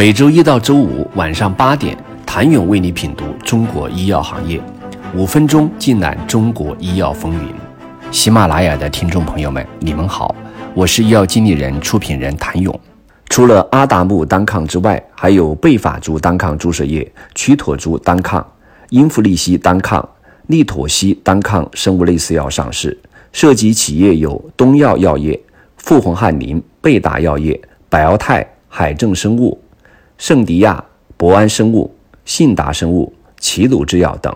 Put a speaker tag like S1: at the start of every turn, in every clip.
S1: 每周一到周五晚上八点，谭勇为你品读中国医药行业，五分钟尽览中国医药风云。喜马拉雅的听众朋友们，你们好，我是医药经理人、出品人谭勇。除了阿达木单抗之外，还有贝法珠单抗注射液、曲妥珠单抗、英弗利西单抗、利妥昔单抗生物类似药上市，涉及企业有东药药业、富宏汉林、贝达药业、百奥泰、海正生物。圣迪亚、博安生物、信达生物、齐鲁制药等，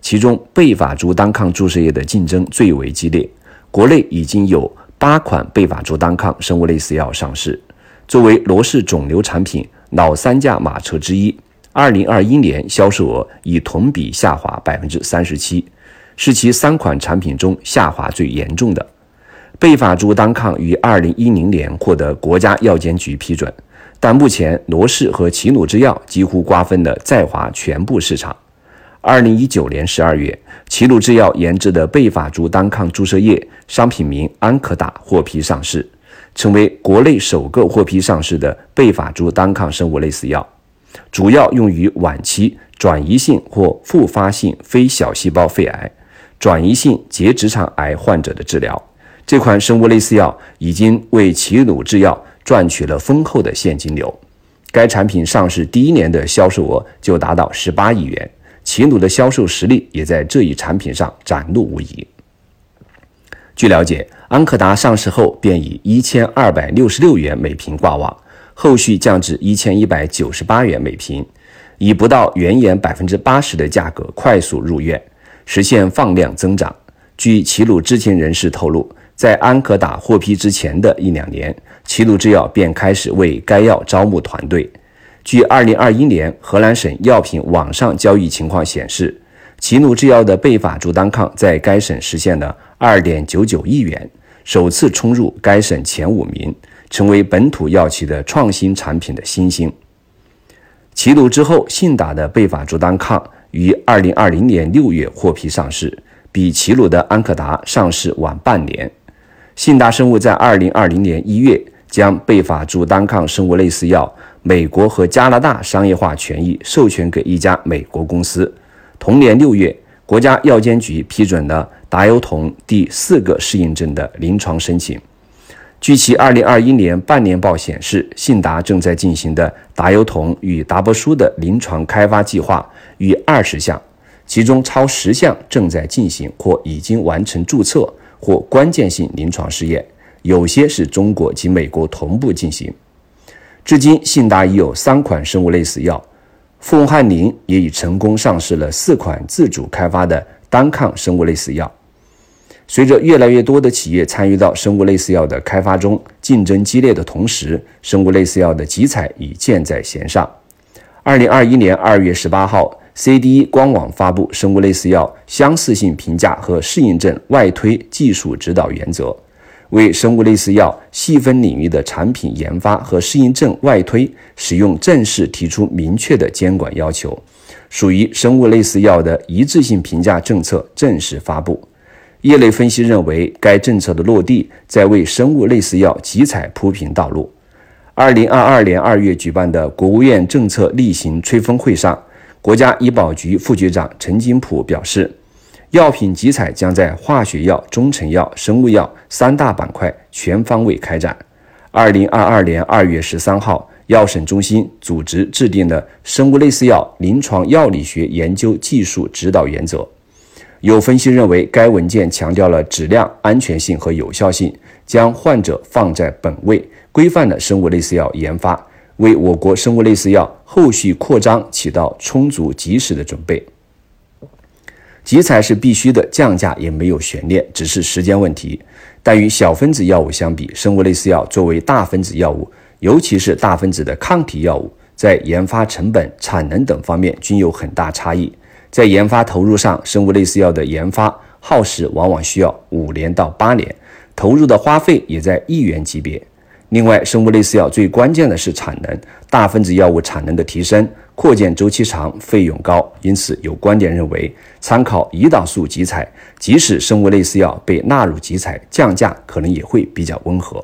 S1: 其中贝法珠单抗注射液的竞争最为激烈。国内已经有八款贝法珠单抗生物类似药上市。作为罗氏肿瘤产品老三驾马车之一，二零二一年销售额已同比下滑百分之三十七，是其三款产品中下滑最严重的。贝法珠单抗于二零一零年获得国家药监局批准。但目前，罗氏和齐鲁制药几乎瓜分了在华全部市场。二零一九年十二月，齐鲁制药研制的贝法珠单抗注射液商品名安可达获批上市，成为国内首个获批上市的贝法珠单抗生物类似药，主要用于晚期转移性或复发性非小细胞肺癌、转移性结直肠癌患者的治疗。这款生物类似药已经为齐鲁制药。赚取了丰厚的现金流，该产品上市第一年的销售额就达到十八亿元，齐鲁的销售实力也在这一产品上展露无遗。据了解，安可达上市后便以一千二百六十六元每瓶挂网，后续降至一千一百九十八元每瓶，以不到原研百分之八十的价格快速入院，实现放量增长。据齐鲁知情人士透露。在安可达获批之前的一两年，齐鲁制药便开始为该药招募团队。据2021年荷兰省药品网上交易情况显示，齐鲁制药的贝法珠单抗在该省实现了2.99亿元，首次冲入该省前五名，成为本土药企的创新产品的新星。齐鲁之后，信达的贝法珠单抗于2020年6月获批上市，比齐鲁的安可达上市晚半年。信达生物在二零二零年一月将贝法珠单抗生物类似药美国和加拿大商业化权益授权给一家美国公司。同年六月，国家药监局批准了达优酮第四个适应症的临床申请。据其二零二一年半年报显示，信达正在进行的达优酮与达波舒的临床开发计划逾二十项，其中超十项正在进行或已经完成注册。或关键性临床试验，有些是中国及美国同步进行。至今，信达已有三款生物类似药，富宏汉林也已成功上市了四款自主开发的单抗生物类似药。随着越来越多的企业参与到生物类似药的开发中，竞争激烈的同时，生物类似药的集采已箭在弦上。二零二一年二月十八号。CDE 官网发布生物类似药相似性评价和适应症外推技术指导原则，为生物类似药细分领域的产品研发和适应症外推使用正式提出明确的监管要求，属于生物类似药的一致性评价政策正式发布。业内分析认为，该政策的落地在为生物类似药集采铺平道路。二零二二年二月举办的国务院政策例行吹风会上。国家医保局副局长陈金普表示，药品集采将在化学药、中成药、生物药三大板块全方位开展。二零二二年二月十三号，药审中心组织制定了生物类似药临床药理学研究技术指导原则。有分析认为，该文件强调了质量、安全性和有效性，将患者放在本位，规范了生物类似药研发。为我国生物类似药后续扩张起到充足及时的准备。集采是必须的，降价也没有悬念，只是时间问题。但与小分子药物相比，生物类似药作为大分子药物，尤其是大分子的抗体药物，在研发成本、产能等方面均有很大差异。在研发投入上，生物类似药的研发耗时往往需要五年到八年，投入的花费也在亿元级别。另外，生物类似药最关键的是产能，大分子药物产能的提升，扩建周期长，费用高。因此，有观点认为，参考胰岛素集采，即使生物类似药被纳入集采，降价可能也会比较温和。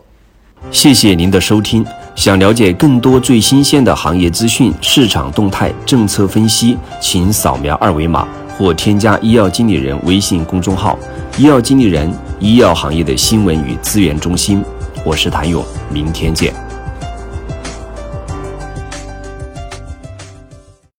S1: 谢谢您的收听。想了解更多最新鲜的行业资讯、市场动态、政策分析，请扫描二维码或添加医药经理人微信公众号“医药经理人”——医药行业的新闻与资源中心。我是谭勇，明天见。